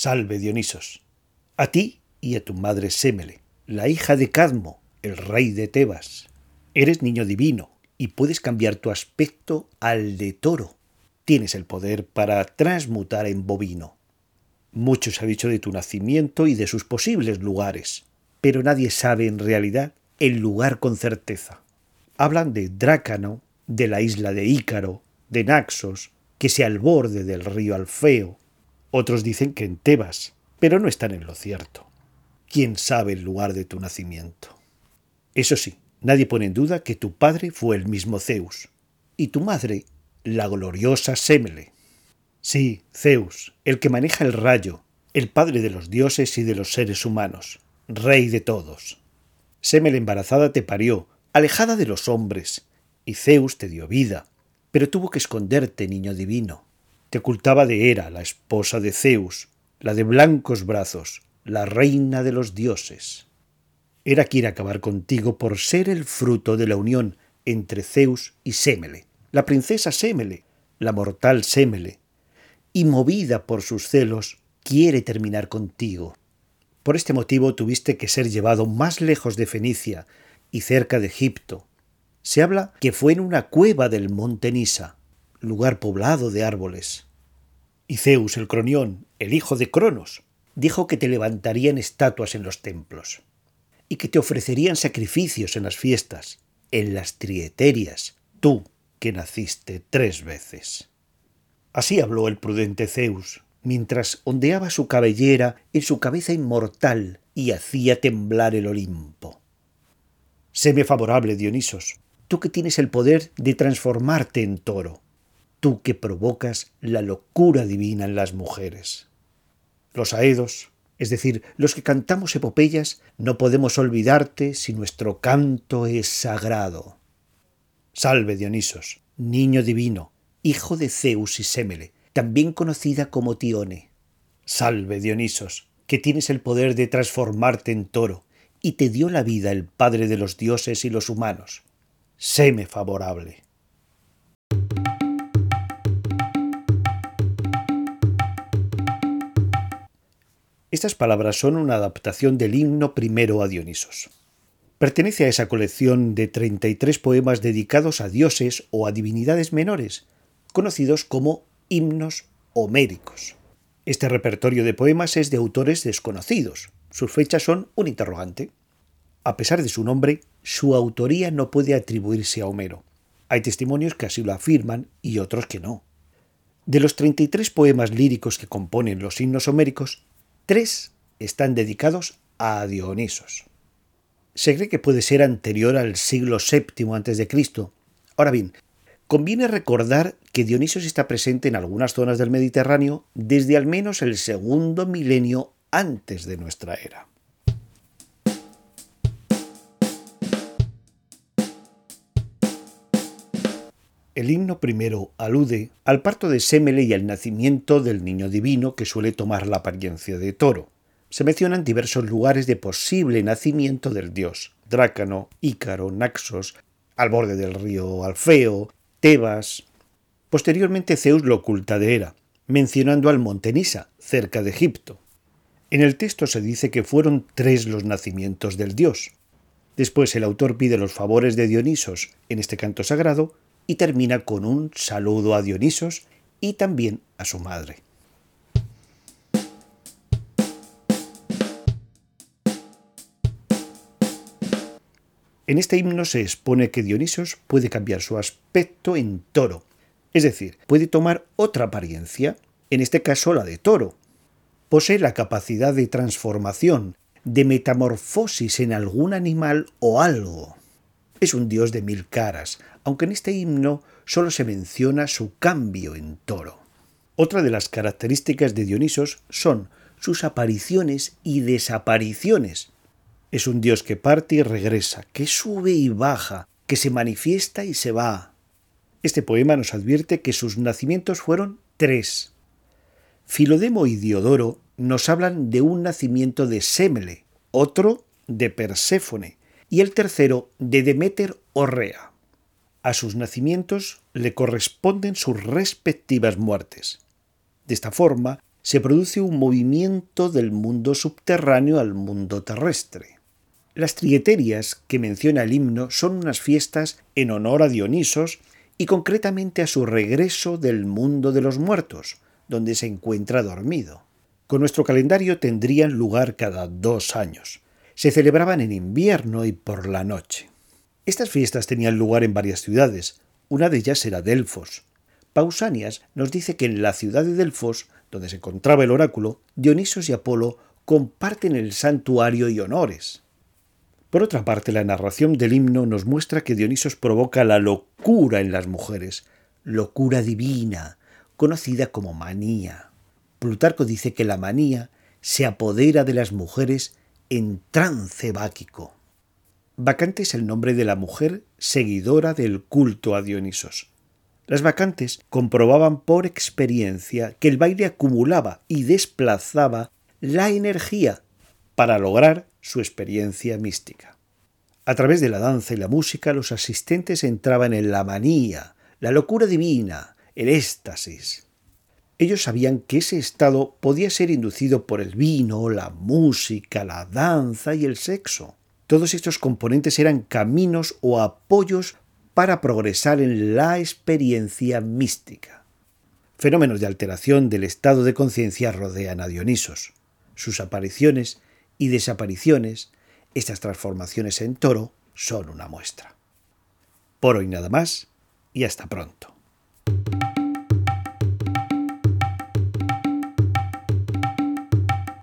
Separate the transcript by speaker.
Speaker 1: Salve, Dionisos. A ti y a tu madre Sémele, la hija de Cadmo, el rey de Tebas. Eres niño divino y puedes cambiar tu aspecto al de toro. Tienes el poder para transmutar en bovino. Mucho se ha dicho de tu nacimiento y de sus posibles lugares, pero nadie sabe en realidad el lugar con certeza. Hablan de Drácano, de la isla de Ícaro, de Naxos, que sea al borde del río Alfeo. Otros dicen que en Tebas, pero no están en lo cierto. ¿Quién sabe el lugar de tu nacimiento? Eso sí, nadie pone en duda que tu padre fue el mismo Zeus, y tu madre, la gloriosa Semele. Sí, Zeus, el que maneja el rayo, el padre de los dioses y de los seres humanos, rey de todos. Semele embarazada te parió, alejada de los hombres, y Zeus te dio vida, pero tuvo que esconderte, niño divino. Te ocultaba de Hera, la esposa de Zeus, la de blancos brazos, la reina de los dioses. Hera quiere acabar contigo por ser el fruto de la unión entre Zeus y Semele, la princesa Semele, la mortal Semele, y movida por sus celos, quiere terminar contigo. Por este motivo tuviste que ser llevado más lejos de Fenicia y cerca de Egipto, se habla que fue en una cueva del monte Nisa, lugar poblado de árboles. Y Zeus el Cronión, el hijo de Cronos, dijo que te levantarían estatuas en los templos, y que te ofrecerían sacrificios en las fiestas, en las trieterias, tú que naciste tres veces. Así habló el prudente Zeus, mientras ondeaba su cabellera en su cabeza inmortal y hacía temblar el Olimpo. Séme favorable, Dionisos, tú que tienes el poder de transformarte en toro, tú que provocas la locura divina en las mujeres. Los aedos, es decir, los que cantamos epopeyas, no podemos olvidarte si nuestro canto es sagrado. Salve Dionisos, niño divino, hijo de Zeus y Sémele, también conocida como Tione. Salve Dionisos, que tienes el poder de transformarte en toro, y te dio la vida el Padre de los dioses y los humanos séme favorable. Estas palabras son una adaptación del himno primero a Dionisos. Pertenece a esa colección de 33 poemas dedicados a dioses o a divinidades menores, conocidos como himnos homéricos. Este repertorio de poemas es de autores desconocidos. Sus fechas son un interrogante. A pesar de su nombre, su autoría no puede atribuirse a Homero. Hay testimonios que así lo afirman y otros que no. De los 33 poemas líricos que componen los himnos homéricos, tres están dedicados a Dionisos. Se cree que puede ser anterior al siglo VII a.C. Ahora bien, conviene recordar que Dionisos está presente en algunas zonas del Mediterráneo desde al menos el segundo milenio antes de nuestra era. El himno primero alude al parto de Semele y al nacimiento del niño divino que suele tomar la apariencia de toro. Se mencionan diversos lugares de posible nacimiento del dios: Drácano, Ícaro, Naxos, al borde del río Alfeo, Tebas. Posteriormente Zeus lo oculta de Hera, mencionando al monte Nisa, cerca de Egipto. En el texto se dice que fueron tres los nacimientos del dios. Después el autor pide los favores de Dionisos en este canto sagrado y termina con un saludo a Dionisos y también a su madre. En este himno se expone que Dionisos puede cambiar su aspecto en toro, es decir, puede tomar otra apariencia, en este caso la de toro. Posee la capacidad de transformación, de metamorfosis en algún animal o algo. Es un dios de mil caras, aunque en este himno solo se menciona su cambio en toro. Otra de las características de Dionisos son sus apariciones y desapariciones. Es un dios que parte y regresa, que sube y baja, que se manifiesta y se va. Este poema nos advierte que sus nacimientos fueron tres. Filodemo y Diodoro nos hablan de un nacimiento de Semele, otro de Perséfone y el tercero de Deméter o Rea. A sus nacimientos le corresponden sus respectivas muertes. De esta forma, se produce un movimiento del mundo subterráneo al mundo terrestre. Las trieterias que menciona el himno son unas fiestas en honor a Dionisos y concretamente a su regreso del mundo de los muertos, donde se encuentra dormido. Con nuestro calendario tendrían lugar cada dos años. Se celebraban en invierno y por la noche. Estas fiestas tenían lugar en varias ciudades. Una de ellas era Delfos. Pausanias nos dice que en la ciudad de Delfos, donde se encontraba el oráculo, Dionisos y Apolo comparten el santuario y honores. Por otra parte, la narración del himno nos muestra que Dionisos provoca la locura en las mujeres, locura divina, conocida como manía. Plutarco dice que la manía se apodera de las mujeres en trance báquico. Bacante es el nombre de la mujer seguidora del culto a Dionisos. Las vacantes comprobaban por experiencia que el baile acumulaba y desplazaba la energía para lograr su experiencia mística. A través de la danza y la música los asistentes entraban en la manía, la locura divina, el éxtasis. Ellos sabían que ese estado podía ser inducido por el vino, la música, la danza y el sexo. Todos estos componentes eran caminos o apoyos para progresar en la experiencia mística. Fenómenos de alteración del estado de conciencia rodean a Dionisos. Sus apariciones y desapariciones, estas transformaciones en toro, son una muestra. Por hoy nada más y hasta pronto.